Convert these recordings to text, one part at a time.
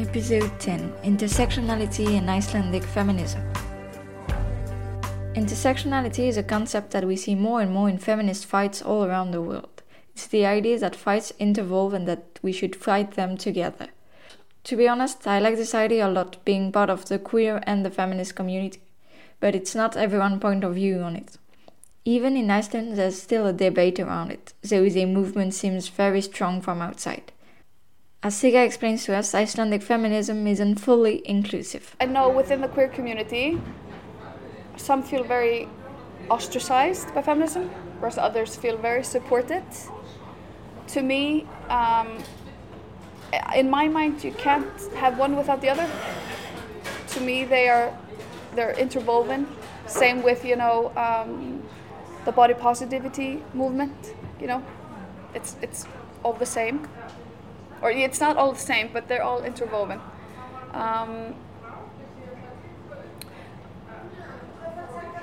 Episode 10 Intersectionality and Icelandic Feminism. Intersectionality is a concept that we see more and more in feminist fights all around the world. It's the idea that fights intervolve and that we should fight them together. To be honest, I like this idea a lot, being part of the queer and the feminist community, but it's not everyone's point of view on it. Even in Iceland, there's still a debate around it, though the movement seems very strong from outside. As Siga explains to us, Icelandic feminism isn't fully inclusive. I know within the queer community, some feel very ostracized by feminism, whereas others feel very supported. To me, um, in my mind, you can't have one without the other. To me, they are they're interwoven. Same with you know um, the body positivity movement. You know, it's it's all the same or it's not all the same, but they're all interwoven. Um,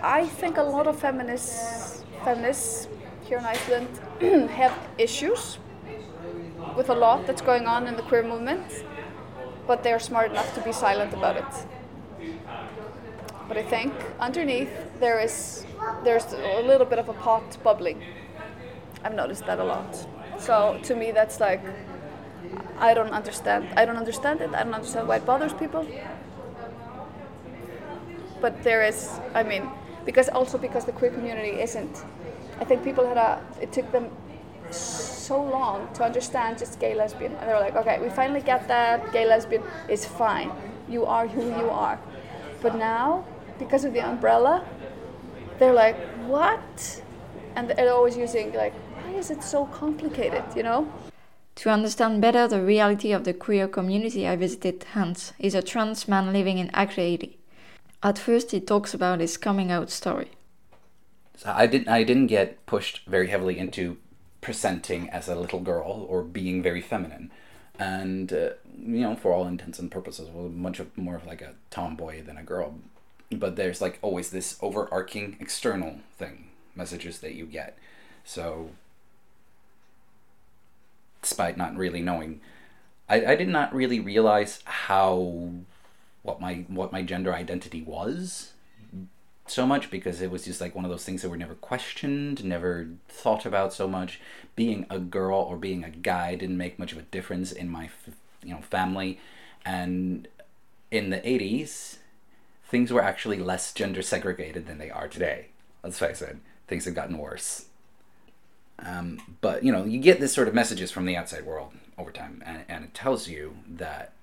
I think a lot of feminists, feminists here in Iceland have issues with a lot that's going on in the queer movement, but they're smart enough to be silent about it. But I think underneath there is there's a little bit of a pot bubbling. I've noticed that a lot. So to me, that's like I don't understand. I don't understand it. I don't understand why it bothers people. But there is, I mean, because also because the queer community isn't. I think people had a. It took them so long to understand just gay lesbian, and they were like, okay, we finally get that gay lesbian is fine. You are who you are. But now, because of the umbrella, they're like, what? And they're always using like, why is it so complicated? You know. To understand better the reality of the queer community, I visited Hans. He's a trans man living in Akureyri. At first, he talks about his coming out story. So I didn't. I didn't get pushed very heavily into presenting as a little girl or being very feminine, and uh, you know, for all intents and purposes, was much more of like a tomboy than a girl. But there's like always this overarching external thing, messages that you get. So despite not really knowing. I, I did not really realize how what my what my gender identity was so much because it was just like one of those things that were never questioned, never thought about so much. Being a girl or being a guy didn't make much of a difference in my you know family, and in the '80s, things were actually less gender segregated than they are today. Let's face it, things have gotten worse. Um, but you know, you get this sort of messages from the outside world over time, and, and it tells you that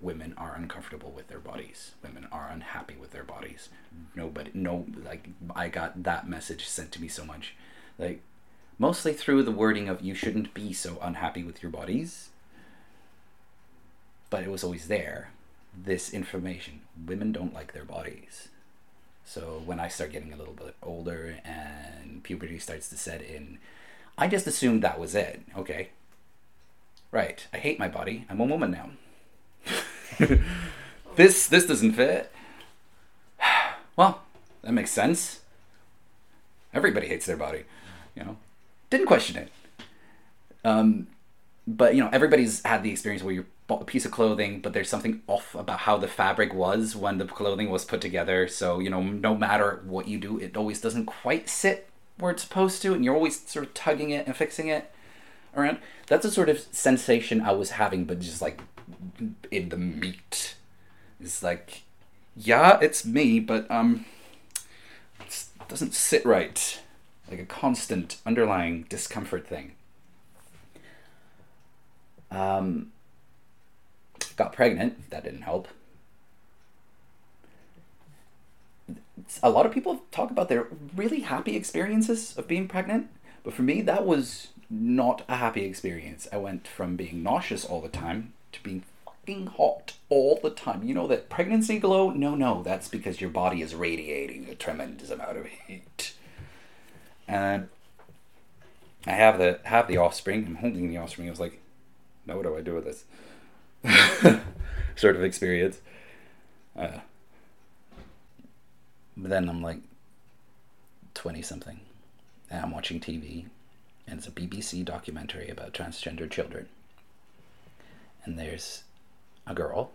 women are uncomfortable with their bodies. Women are unhappy with their bodies. Nobody, no, like I got that message sent to me so much, like mostly through the wording of you shouldn't be so unhappy with your bodies. But it was always there. This information: women don't like their bodies. So when I start getting a little bit older and puberty starts to set in, I just assumed that was it. Okay. Right. I hate my body. I'm a woman now. this this doesn't fit. Well, that makes sense. Everybody hates their body, you know. Didn't question it. Um, but you know, everybody's had the experience where you bought a piece of clothing, but there's something off about how the fabric was when the clothing was put together. So you know, no matter what you do, it always doesn't quite sit where it's supposed to, and you're always sort of tugging it and fixing it around. That's a sort of sensation I was having, but just like in the meat. It's like, yeah, it's me, but um, it doesn't sit right. Like a constant underlying discomfort thing. Um, got pregnant. That didn't help. A lot of people talk about their really happy experiences of being pregnant, but for me, that was not a happy experience. I went from being nauseous all the time to being fucking hot all the time. You know that pregnancy glow? No, no, that's because your body is radiating a tremendous amount of heat. And I have the have the offspring. I'm holding the offspring. I was like, now what do I do with this? sort of experience. Uh, but then I'm like twenty something, and I'm watching TV, and it's a BBC documentary about transgender children. And there's a girl,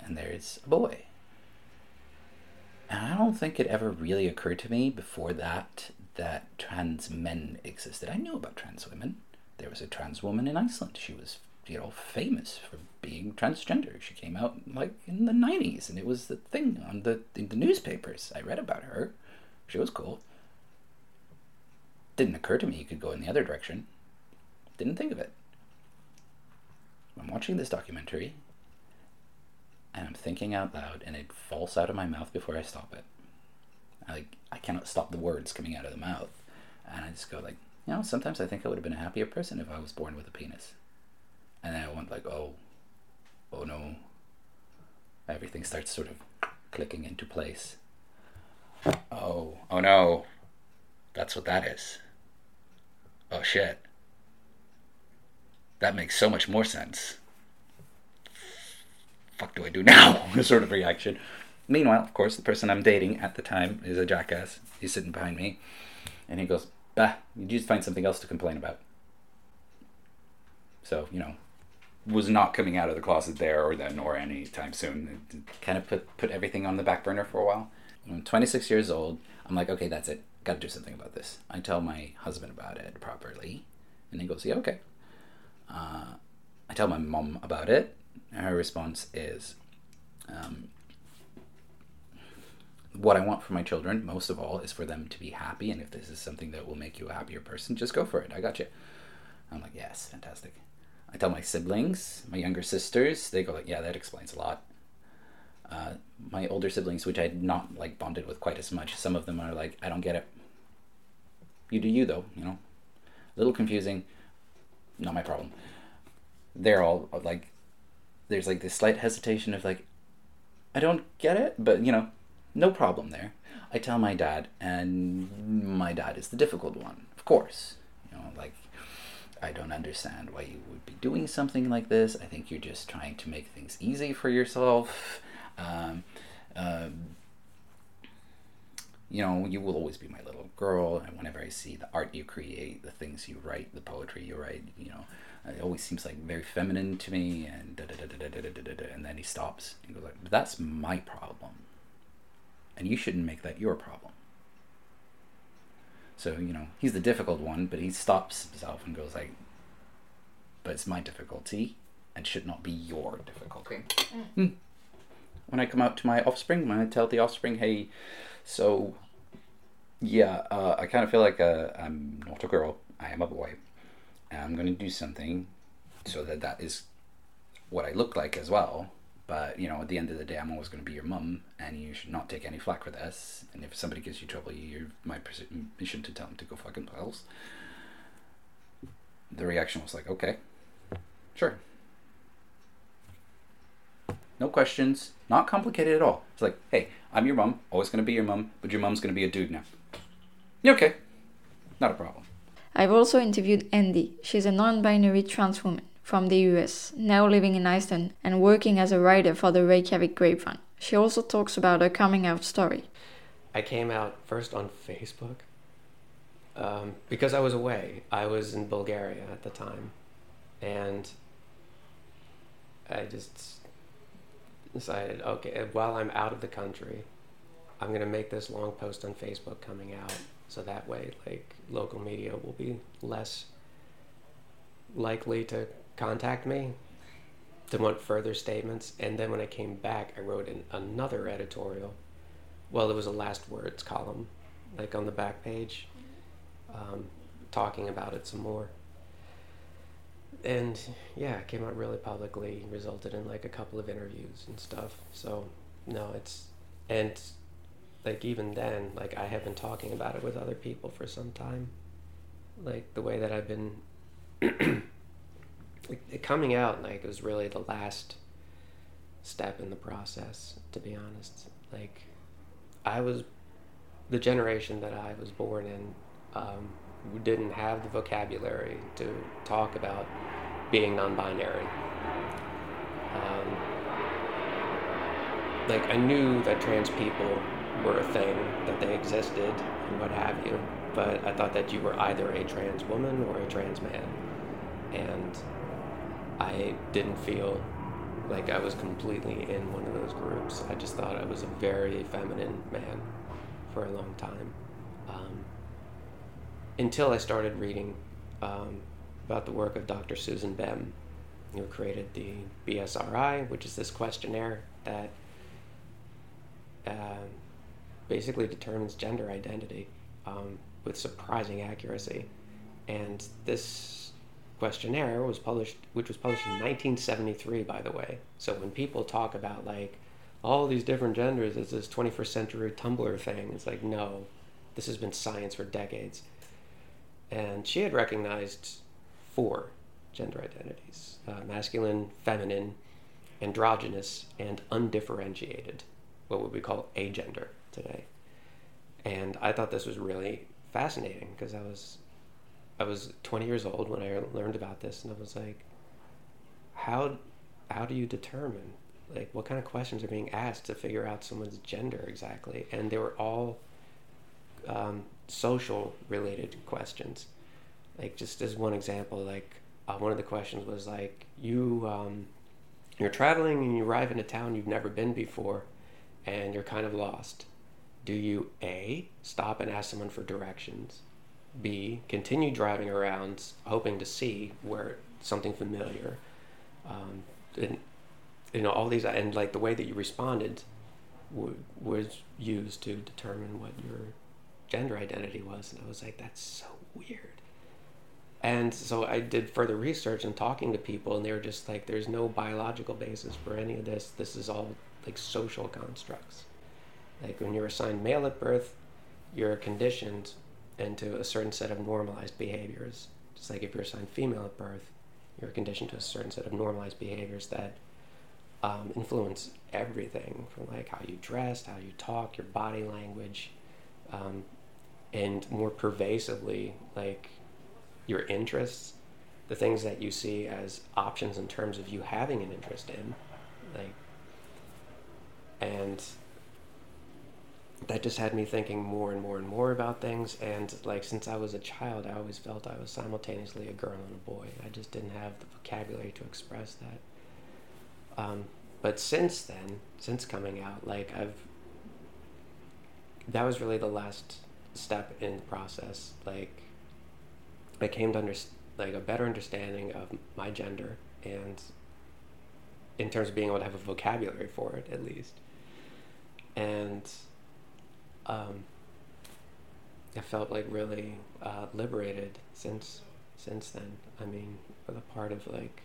and there's a boy. And I don't think it ever really occurred to me before that that trans men existed. I knew about trans women. There was a trans woman in Iceland. She was, you know, famous for being transgender. She came out like in the nineties, and it was the thing on the in the newspapers. I read about her. She was cool. Didn't occur to me you could go in the other direction. Didn't think of it. I'm watching this documentary, and I'm thinking out loud, and it falls out of my mouth before I stop it. I, like I cannot stop the words coming out of the mouth, and I just go like, you know, sometimes I think I would have been a happier person if I was born with a penis, and then I went like, oh, oh no. Everything starts sort of clicking into place. Oh, oh no, that's what that is. Oh shit. That makes so much more sense. Fuck do I do now? sort of reaction. Meanwhile, of course, the person I'm dating at the time is a jackass. He's sitting behind me, and he goes, "Bah, you just find something else to complain about." So you know, was not coming out of the closet there or then or any time soon. It kind of put put everything on the back burner for a while. I'm 26 years old, I'm like, okay, that's it. Got to do something about this. I tell my husband about it properly, and he goes, yeah, okay. Uh, I tell my mom about it, her response is, um, what I want for my children, most of all, is for them to be happy. And if this is something that will make you a happier person, just go for it. I got you. I'm like, yes, fantastic. I tell my siblings, my younger sisters, they go like, yeah, that explains a lot. Uh, my older siblings, which I had not like bonded with quite as much, some of them are like, I don't get it. You do you though, you know. A little confusing, not my problem. They're all like, there's like this slight hesitation of like, I don't get it, but you know, no problem there. I tell my dad, and my dad is the difficult one, of course. You know, like, I don't understand why you would be doing something like this. I think you're just trying to make things easy for yourself. Um, um, you know, you will always be my little girl, and whenever I see the art you create, the things you write, the poetry you write, you know, it always seems like very feminine to me. And da da da da da da da da. And then he stops and goes like, that's my problem, and you shouldn't make that your problem." So you know, he's the difficult one, but he stops himself and goes like, "But it's my difficulty, and should not be your difficulty." Mm. When I come out to my offspring, when I tell the offspring, "Hey," So, yeah, uh, I kind of feel like uh, I'm not a girl. I am a boy. And I'm going to do something so that that is what I look like as well. But, you know, at the end of the day, I'm always going to be your mum, and you should not take any flack for this. And if somebody gives you trouble, you're my mission to tell them to go fucking themselves. The reaction was like, okay, sure. No questions, not complicated at all. It's like, hey, I'm your mom, always going to be your mom, but your mom's going to be a dude now. Okay. Not a problem. I've also interviewed Andy. She's a non binary trans woman from the US, now living in Iceland and working as a writer for the Reykjavik Grapevine. She also talks about her coming out story. I came out first on Facebook um, because I was away. I was in Bulgaria at the time. And I just decided, okay, while I'm out of the country, I'm gonna make this long post on Facebook coming out, so that way, like, local media will be less likely to contact me to want further statements. And then when I came back, I wrote in another editorial. Well, it was a last words column, like on the back page, um, talking about it some more. and yeah, it came out really publicly, resulted in like a couple of interviews and stuff. So no, it's and like even then, like I have been talking about it with other people for some time. Like the way that I've been coming out, like it was really the last step in the process. To be honest, like I was the generation that I was born in. Um, didn't have the vocabulary to talk about being non-binary. Um, like I knew that trans people were a thing, that they existed, and what have you, but I thought that you were either a trans woman or a trans man, and I didn't feel like I was completely in one of those groups. I just thought I was a very feminine man for a long time. Um, until I started reading um, about the work of Dr. Susan Bem, who created the BSRI, which is this questionnaire that uh, basically determines gender identity um, with surprising accuracy. And this questionnaire was published, which was published in 1973, by the way. So when people talk about like all these different genders, it's this 21st century Tumblr thing. It's like no, this has been science for decades. And she had recognized four gender identities uh, masculine, feminine, androgynous, and undifferentiated, what would we call agender today. And I thought this was really fascinating because I was I was 20 years old when I learned about this, and I was like, how how do you determine like what kind of questions are being asked to figure out someone's gender exactly? And they were all um, social related questions. Like just as one example, like uh, one of the questions was like you um, you're traveling and you arrive in a town you've never been before, and you're kind of lost. Do you a stop and ask someone for directions? B continue driving around hoping to see where something familiar. Um, and you know all these and like the way that you responded w- was used to determine what your gender identity was and i was like that's so weird and so i did further research and talking to people and they were just like there's no biological basis for any of this this is all like social constructs like when you're assigned male at birth you're conditioned into a certain set of normalized behaviors. Just like if you're assigned female at birth you're conditioned to a certain set of normalized behaviors that um, influence everything from like how you dress how you talk your body language um, and more pervasively like your interests. The things that you see as options in terms of you having an interest in like and that just had me thinking more and more and more about things and like since i was a child i always felt i was simultaneously a girl and a boy i just didn't have the vocabulary to express that um, but since then since coming out like i've that was really the last step in the process. Like, I came to under, like a better understanding of my gender and in terms of being able to have a vocabulary for it at least. And um, I felt like really uh, liberated since since then. I mean, for the part of like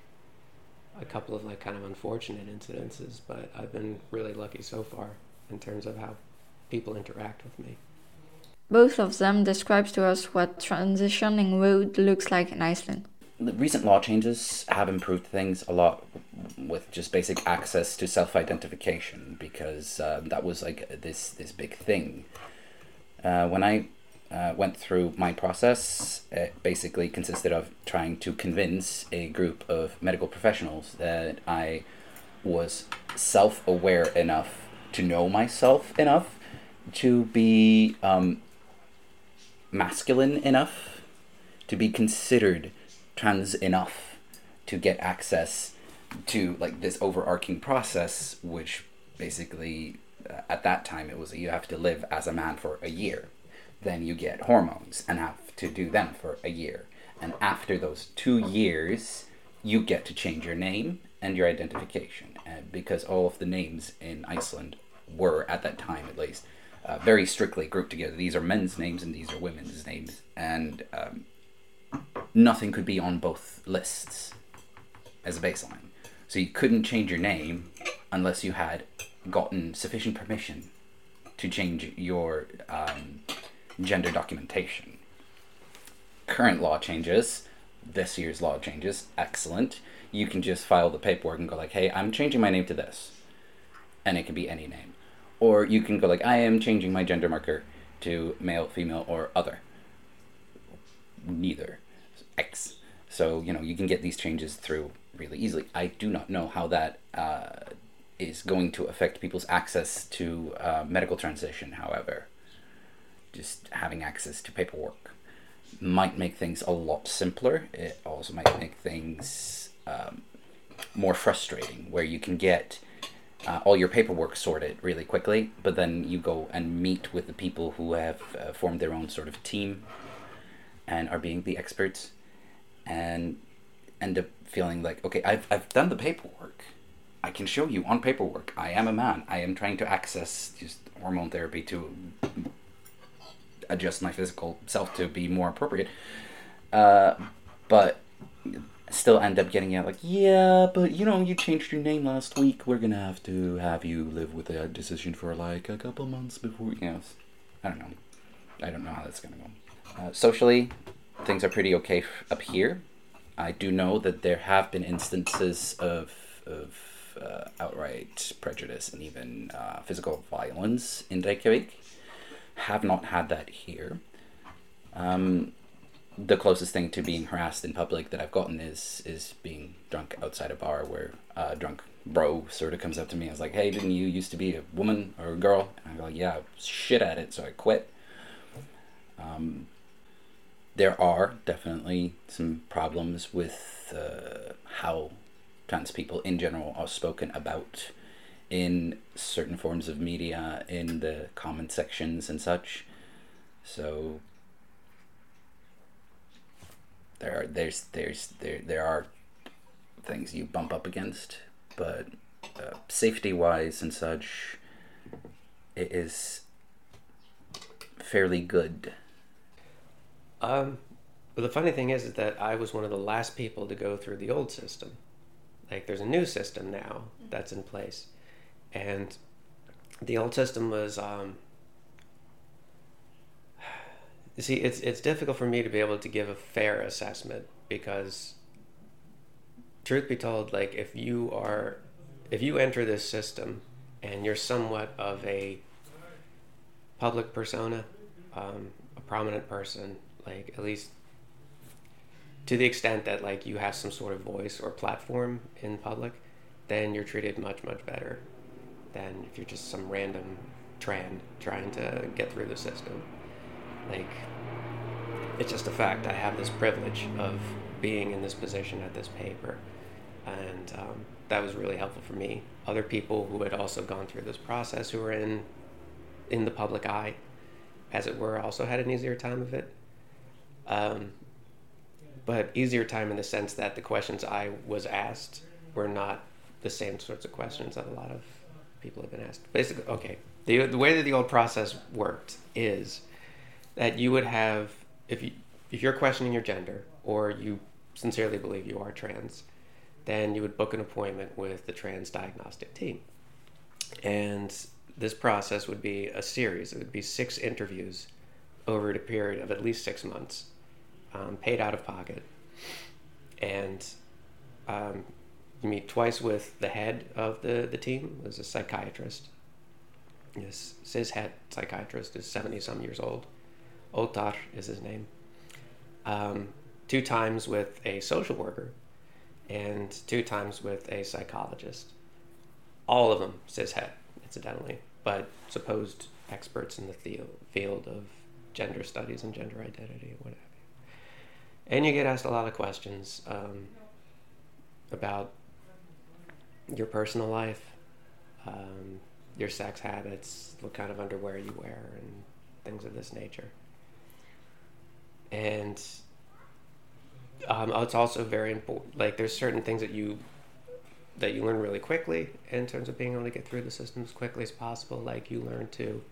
a couple of like kind of unfortunate incidences, but I've been really lucky so far in terms of how people interact with me. Both of them describes to us what transitioning road looks like in Iceland. Recent law changes have improved things a lot with just basic access to self-identification because uh, that was like this this big thing. Uh, when I uh, went through my process, it basically consisted of trying to convince a group of medical professionals that I was self-aware enough to know myself enough to be um, masculine enough to be considered trans enough to get access to like this overarching process which basically uh, at that time it was you have to live as a man for a year then you get hormones and have to do them for a year and after those two years you get to change your name and your identification uh, because all of the names in iceland were at that time at least uh, very strictly grouped together. These are men's names and these are women's names. And um, nothing could be on both lists as a baseline. So you couldn't change your name unless you had gotten sufficient permission to change your um, gender documentation. Current law changes, this year's law changes, excellent. You can just file the paperwork and go like, hey, I'm changing my name to this. And it can be any name. Or you can go like, I am changing my gender marker to male, female, or other. Neither. X. So, you know, you can get these changes through really easily. I do not know how that uh, is going to affect people's access to uh, medical transition, however. Just having access to paperwork might make things a lot simpler. It also might make things um, more frustrating, where you can get uh, all your paperwork sorted really quickly, but then you go and meet with the people who have uh, formed their own sort of team and are being the experts and end up feeling like, okay, I've, I've done the paperwork. I can show you on paperwork. I am a man. I am trying to access just hormone therapy to adjust my physical self to be more appropriate. Uh, but still end up getting out like, yeah, but you know, you changed your name last week. We're gonna have to have you live with that decision for like a couple months before. You know, I don't know. I don't know how that's gonna go. Uh, socially, things are pretty okay up here. I do know that there have been instances of of uh, outright prejudice and even uh, physical violence in Reykjavik. Have not had that here. Um, the closest thing to being harassed in public that I've gotten is is being drunk outside a bar where a drunk bro sort of comes up to me and is like, "Hey, didn't you used to be a woman or a girl?" And I go, "Yeah, shit at it, so I quit." Um, there are definitely some problems with uh, how trans people in general are spoken about in certain forms of media, in the comment sections and such. So there are there's there's there there are things you bump up against, but uh, safety wise and such, it is fairly good. Um, but the funny thing is, is that I was one of the last people to go through the old system. Like, there's a new system now that's in place, and the old system was. Um, you see, it's it's difficult for me to be able to give a fair assessment because, truth be told, like if you are, if you enter this system, and you're somewhat of a public persona, um, a prominent person, like at least to the extent that like you have some sort of voice or platform in public, then you're treated much much better than if you're just some random tran trying to get through the system. Like it's just a fact. I have this privilege of being in this position at this paper, and um, that was really helpful for me. Other people who had also gone through this process, who were in in the public eye, as it were, also had an easier time of it. Um, but easier time in the sense that the questions I was asked were not the same sorts of questions that a lot of people have been asked. Basically, okay, the, the way that the old process worked is that you would have, if, you, if you're questioning your gender or you sincerely believe you are trans, then you would book an appointment with the trans diagnostic team. And this process would be a series, it would be six interviews over a period of at least six months um, paid out of pocket. And um, you meet twice with the head of the, the team, who's a psychiatrist. This cis het psychiatrist is 70 some years old. Óttar is his name. Um, two times with a social worker, and two times with a psychologist. All of them cis het, incidentally, but supposed experts in the field of gender studies and gender identity, whatever and you get asked a lot of questions um, about your personal life, um, your sex habits, what kind of underwear you wear, and things of this nature. And um, it's also very important. Like there's certain things that you that you learn really quickly in terms of being able to get through the system as quickly as possible. Like you learn to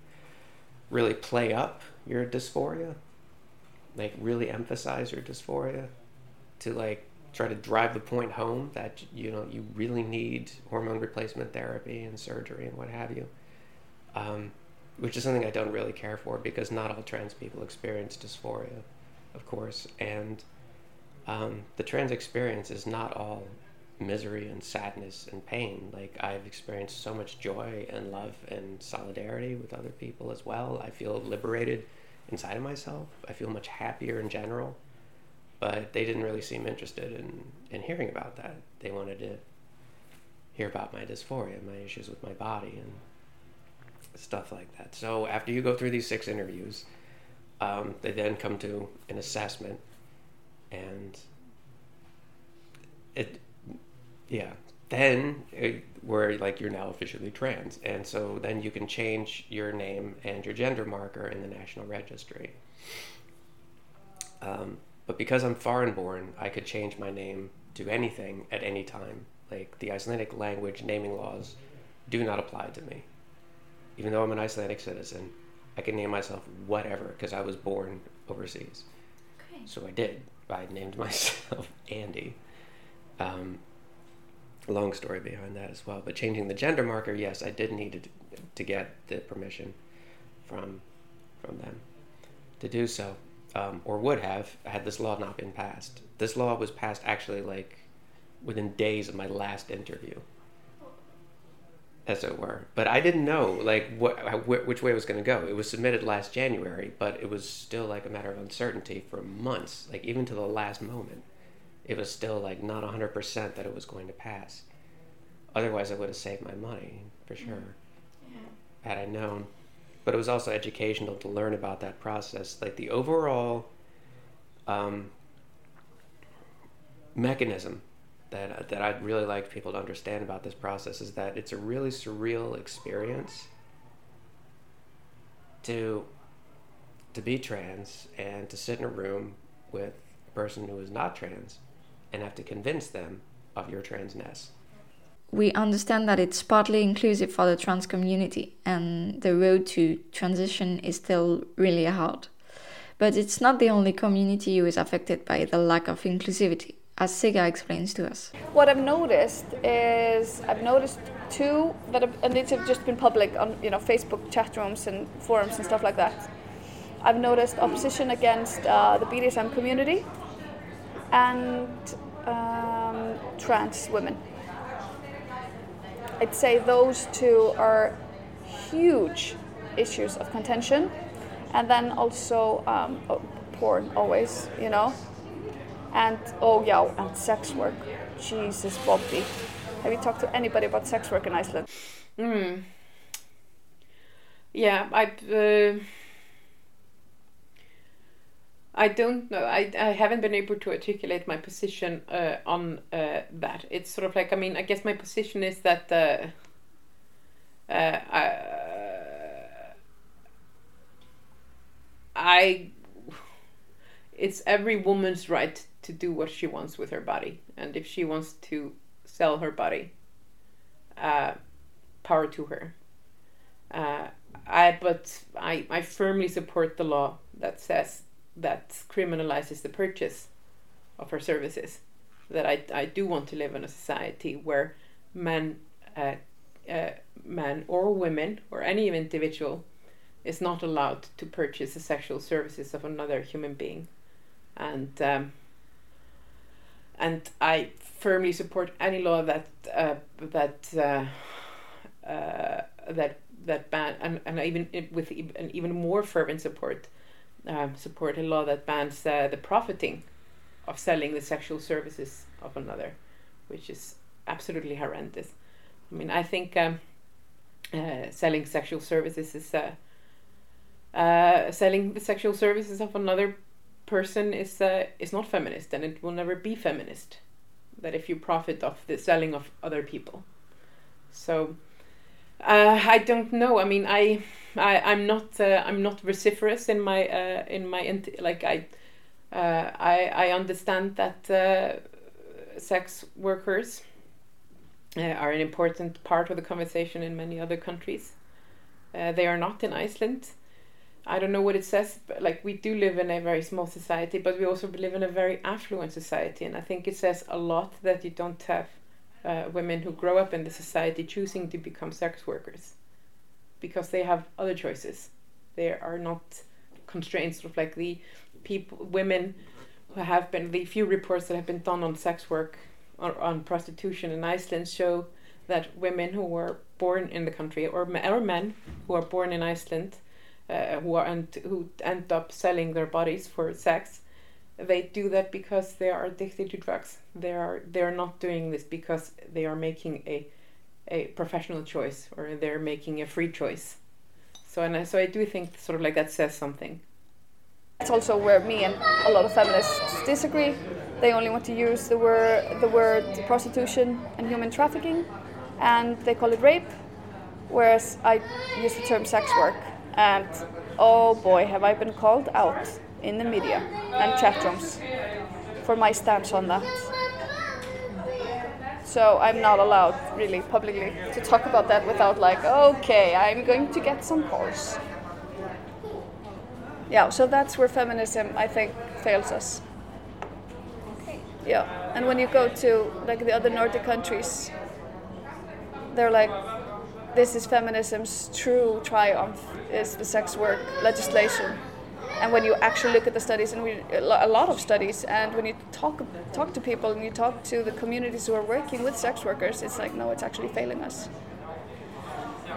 really play up your dysphoria like really emphasize your dysphoria to like try to drive the point home that you know you really need hormone replacement therapy and surgery and what have you. Um, which is something I don't really care for because not all trans people experience dysphoria, of course, and um, the trans experience is not all misery and sadness and pain. Like I've experienced so much joy and love and solidarity with other people as well. I feel liberated inside of myself. I feel much happier in general. But they didn't really seem interested in, in hearing about that. They wanted to hear about my dysphoria, my issues with my body, and stuff like that. So after you go through these six interviews, um, they then come to an assessment, and it, yeah, then it, where like you're now officially trans, and so then you can change your name and your gender marker in the national registry. Um, but because I'm foreign born, I could change my name to anything at any time. Like the Icelandic language naming laws do not apply to me. Even though I'm an Icelandic citizen, I can name myself whatever because I was born overseas. Okay. So I did. I named myself Andy. Um, long story behind that as well. But changing the gender marker, yes, I did need to, to get the permission from from them to do so um, or would have had this law not been passed. This law was passed actually like within days of my last interview, as it were. But I didn't know like what which way it was going to go. It was submitted last January, but it was still like a matter of uncertainty for months, like even to the last moment. It was still like not hundred percent that it was going to pass. Otherwise, I would have saved my money for sure, had I known but it was also educational to learn about that process. Like the overall um, mechanism that that I'd really like people to understand about this process is that it's a really surreal experience to to be trans and to sit in a room with a person who is not trans and have to convince them of your transness we understand that it's partly inclusive for the trans community and the road to transition is still really hard. But it's not the only community who is affected by the lack of inclusivity, as Siga explains to us. What I've noticed is I've noticed two that have, and these have just been public on you know Facebook chat rooms and forums and stuff like that. I've noticed opposition against uh, the BDSM community and um, trans women. I'd say those two are huge issues of contention. And then also um, oh, porn, always, you know. And oh yeah, and sex work. Jesus, Bobby. Have you talked to anybody about sex work in Iceland? Mm. Yeah, I. Uh, I don't know. I, I haven't been able to articulate my position uh, on uh, that. It's sort of like I mean I guess my position is that uh, uh I, it's every woman's right to do what she wants with her body, and if she wants to sell her body, uh, power to her. Uh, I but I I firmly support the law that says that criminalizes the purchase of her services. That I, I do want to live in a society where men, uh, uh, men or women or any individual is not allowed to purchase the sexual services of another human being, and um, and I firmly support any law that uh, that uh, uh, that that ban and, and even with an even more fervent support um, support a law that bans uh, the profiting of selling the sexual services of another, which is absolutely horrendous. I mean, I think um, uh, selling sexual services is uh, uh, selling the sexual services of another person is uh, is not feminist, and it will never be feminist. That if you profit of the selling of other people, so uh, I don't know. I mean, I, I I'm not uh, I'm not vociferous in my uh, in my like I, uh, I I understand that uh, sex workers uh, are an important part of the conversation in many other countries. they are not in Iceland. I don't know what it says, but like we do live in a very small society, but we also live in a very affluent society, and I think it says a lot that you don't have uh, women who grow up in the society choosing to become sex workers because they have other choices. They are not constrained, sort of like the people, women who have been the few reports that have been done on sex work or on prostitution in Iceland show that women who were born in the country or, or men who are born in Iceland uh, who are and who end up selling their bodies for sex they do that because they are addicted to drugs they are they are not doing this because they are making a a professional choice or they're making a free choice. So and I, so I do think sort of like that says something. It's also where me and a lot of feminists disagree. They only want to use the word the word prostitution and human trafficking and they call it rape whereas I use the term sex work. And oh boy have I been called out in the media and chat rooms for my stance on that. So I'm not allowed really publicly to talk about that without like, okay, I'm going to get some calls. Yeah, so that's where feminism I think fails us. Okay. Yeah, and when you go to like the other Nordic countries, they're like, this is feminism's true triumph is the sex work legislation and when you actually look at the studies and we, a lot of studies and when you talk talk to people and you talk to the communities who are working with sex workers it's like no it's actually failing us.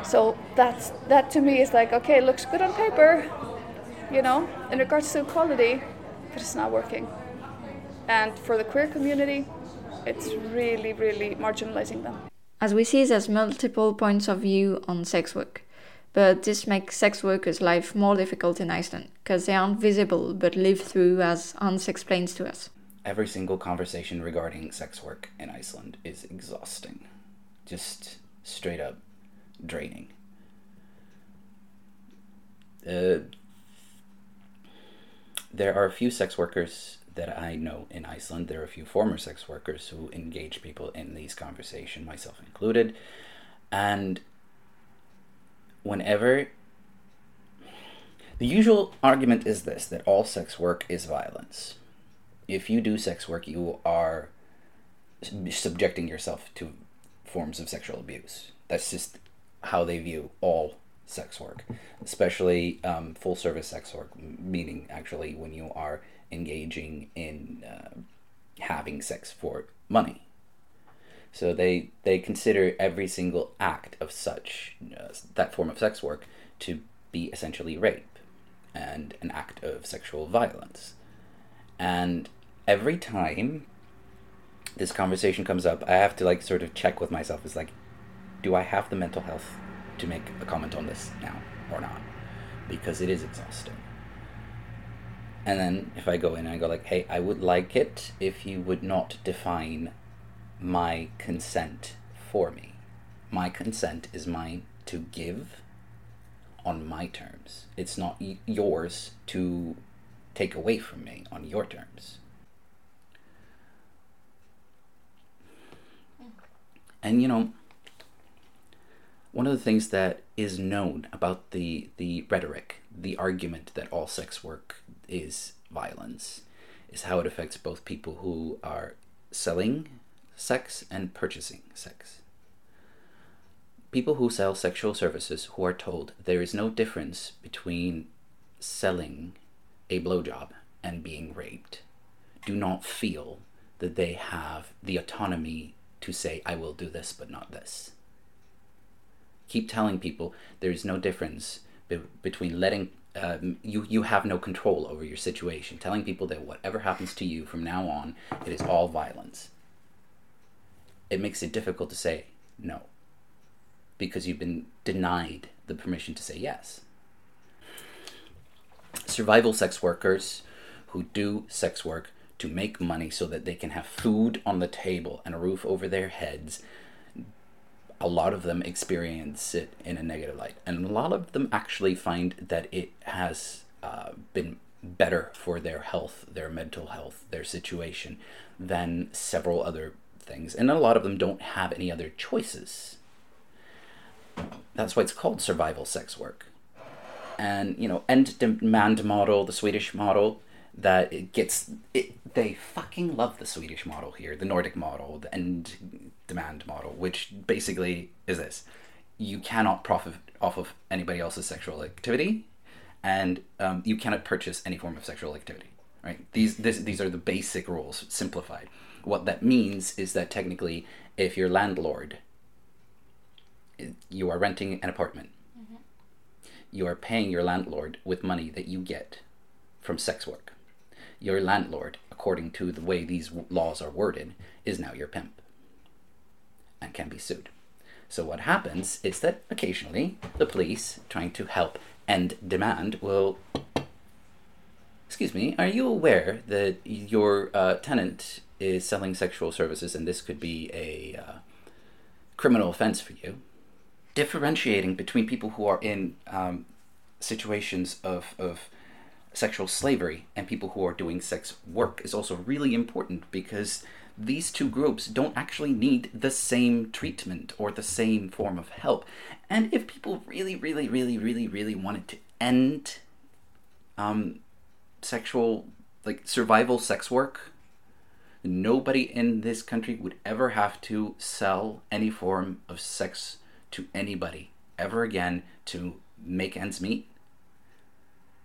So that's that to me is like okay it looks good on paper you know in regards to equality but it's not working. And for the queer community it's really really marginalizing them. As we see there's multiple points of view on sex work but this makes sex workers' life more difficult in Iceland because they aren't visible but live through, as Hans explains to us. Every single conversation regarding sex work in Iceland is exhausting, just straight up draining. Uh, there are a few sex workers that I know in Iceland. There are a few former sex workers who engage people in these conversations, myself included. And whenever the usual argument is this that all sex work is violence. If you do sex work, you are subjecting yourself to forms of sexual abuse. That's just how they view all sex work, especially um, full service sex work, meaning actually when you are engaging in uh, having sex for money. So they they consider every single act of such uh, that form of sex work to be essentially rape and an act of sexual violence. And every time this conversation comes up, I have to like sort of check with myself. It's like, do I have the mental health to make a comment on this now or not? Because it is exhausting. And then if I go in and I go like, hey, I would like it if you would not define my consent for me. My consent is mine to give on my terms. It's not yours to take away from me on your terms. And you know, one of the things that is known about the the rhetoric, the argument that all sex work is violence, is how it affects both people who are selling sex and purchasing sex. People who sell sexual services who are told there is no difference between selling a blowjob and being raped do not feel that they have the autonomy to say, I will do this but not this. Keep telling people there is no difference be- between letting um, you you have no control over your situation. Telling people that whatever happens to you from now on, it is all violence it makes it difficult to say no because you've been denied the permission to say yes. Survival sex workers who do sex work to make money so that they can have food on the table and a roof over their heads, a lot of them experience it in a negative light. And a lot of them actually find that it has uh, been better for their health, their mental health, their situation than several other things, and a lot of them don't have any other choices. That's why it's called survival sex work. and you know end demand model, the Swedish model that it gets it they fucking love the Swedish model here, the Nordic model, the end demand model, which basically is this: you cannot profit off of anybody else's sexual activity, and um, you cannot purchase any form of sexual activity. Right? These this, these are the basic rules, simplified. What that means is that technically, if your landlord, you are renting an apartment, you are paying your landlord with money that you get from sex work. Your landlord, according to the way these laws are worded, is now your pimp and can be sued. So, what happens is that occasionally the police, trying to help end demand, will. Excuse me, are you aware that your uh, tenant is selling sexual services and this could be a uh, criminal offense for you? Differentiating between people who are in um, situations of, of sexual slavery and people who are doing sex work is also really important because these two groups don't actually need the same treatment or the same form of help. And if people really, really, really, really, really wanted to end um, sexual, like survival sex work, nobody in this country would ever have to sell any form of sex to anybody ever again to make ends meet.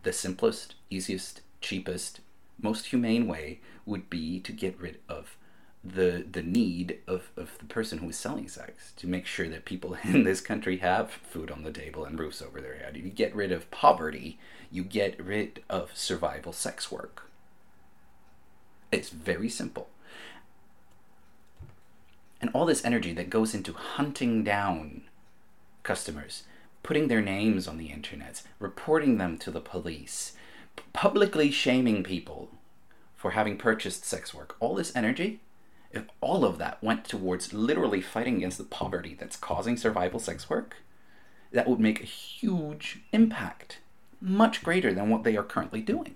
The simplest, easiest, cheapest, most humane way would be to get rid of the the need of, of the person who is selling sex to make sure that people in this country have food on the table and roofs over their head. You get rid of poverty, you get rid of survival sex work. It's very simple. And all this energy that goes into hunting down customers, putting their names on the internet, reporting them to the police, publicly shaming people for having purchased sex work, all this energy if all of that went towards literally fighting against the poverty that's causing survival sex work, that would make a huge impact, much greater than what they are currently doing.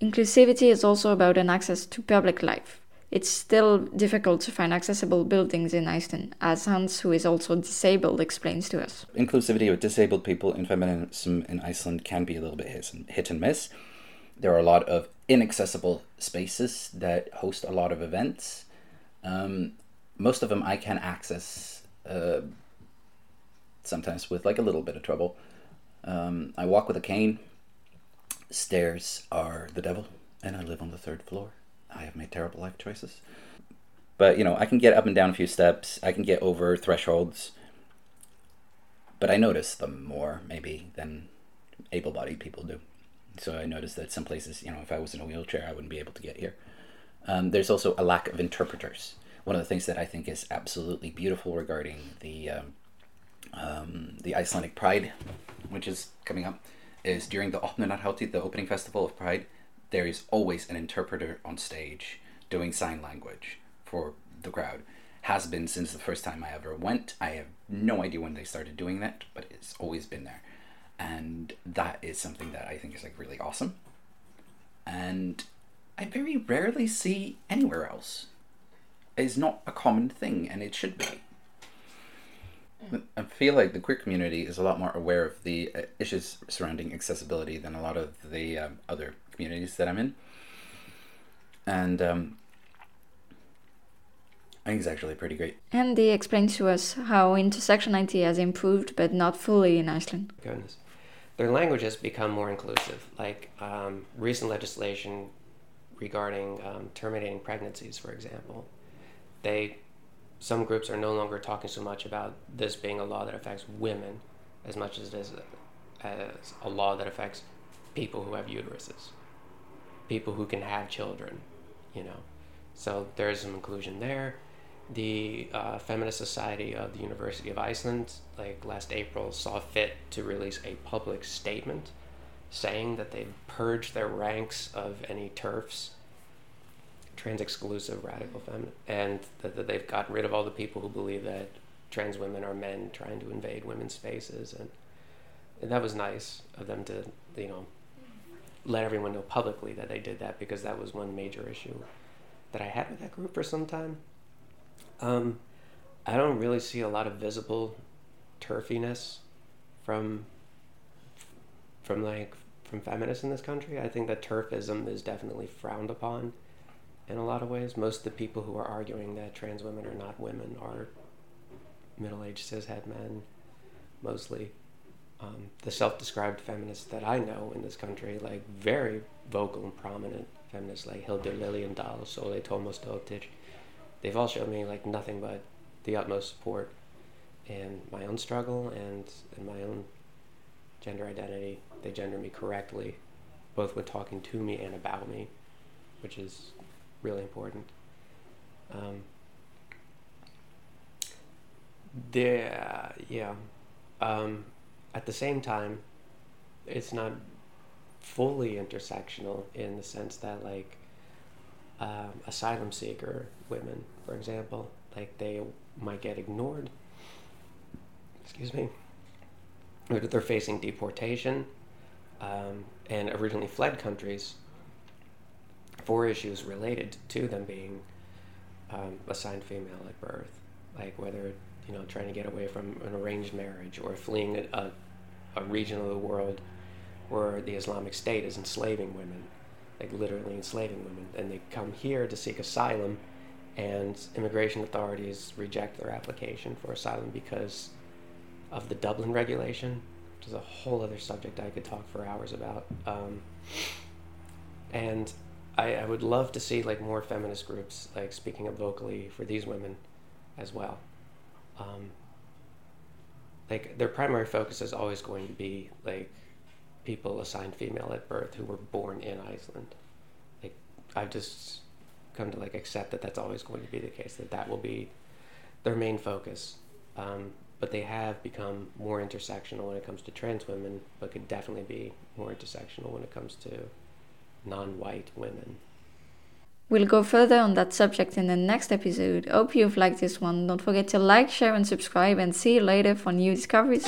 Inclusivity is also about an access to public life. It's still difficult to find accessible buildings in Iceland, as Hans, who is also disabled, explains to us. Inclusivity with disabled people in feminism in Iceland can be a little bit hit and miss. There are a lot of inaccessible spaces that host a lot of events. Um, most of them I can access, uh, sometimes with like a little bit of trouble. Um, I walk with a cane. Stairs are the devil, and I live on the third floor. I have made terrible life choices. But, you know, I can get up and down a few steps, I can get over thresholds. But I notice them more, maybe, than able bodied people do. So I noticed that some places, you know, if I was in a wheelchair, I wouldn't be able to get here. Um, there's also a lack of interpreters. One of the things that I think is absolutely beautiful regarding the um, um, the Icelandic Pride, which is coming up, is during the Opnunarhátíð, the opening festival of Pride, there is always an interpreter on stage doing sign language for the crowd. Has been since the first time I ever went. I have no idea when they started doing that, but it's always been there and that is something that I think is like really awesome. And I very rarely see anywhere else. It's not a common thing, and it should be. I feel like the queer community is a lot more aware of the uh, issues surrounding accessibility than a lot of the um, other communities that I'm in. And um, I think it's actually pretty great. Andy explains to us how intersectionality has improved, but not fully in Iceland. Goodness their language has become more inclusive. Like um, recent legislation regarding um, terminating pregnancies, for example, they some groups are no longer talking so much about this being a law that affects women as much as it is as a law that affects people who have uteruses, people who can have children, you know. So there is some inclusion there the uh, Feminist Society of the University of Iceland, like last April, saw fit to release a public statement saying that they've purged their ranks of any TERFs, trans exclusive radical feminist, and that, that they've gotten rid of all the people who believe that trans women are men trying to invade women's spaces. And, and that was nice of them to, you know, let everyone know publicly that they did that because that was one major issue that I had with that group for some time. Um, I don't really see a lot of visible turfiness from from like from feminists in this country. I think that turfism is definitely frowned upon in a lot of ways. Most of the people who are arguing that trans women are not women are middle-aged cishet men, mostly. Um, the self-described feminists that I know in this country, like very vocal and prominent feminists like Hildur Lilliendahl, Sóley Tómasdóttir, they've all shown me like nothing but the utmost support in my own struggle and in my own gender identity. They gender me correctly, both when talking to me and about me, which is really important. Um, there, yeah. Um, at the same time, it's not fully intersectional in the sense that, like, um, asylum seeker women, for example, like they might get ignored. Excuse me. They're facing deportation um, and originally fled countries for issues related to them being um, assigned female at birth, like whether you know trying to get away from an arranged marriage or fleeing a, a, a region of the world where the Islamic State is enslaving women, like literally enslaving women, and they come here to seek asylum, and immigration authorities reject their application for asylum because of the Dublin regulation, which is a whole other subject I could talk for hours about. Um, and I, I would love to see like more feminist groups like speaking up vocally for these women as well. Um, like their primary focus is always going to be like people assigned female at birth who were born in Iceland. Like I've just come to like accept that that's always going to be the case. That that will be their main focus. Um, but they have become more intersectional when it comes to trans women, but could definitely be more intersectional when it comes to non-white women. We'll go further on that subject in the next episode. Hope you've liked this one. Don't forget to like, share, and subscribe, and see you later for new discoveries.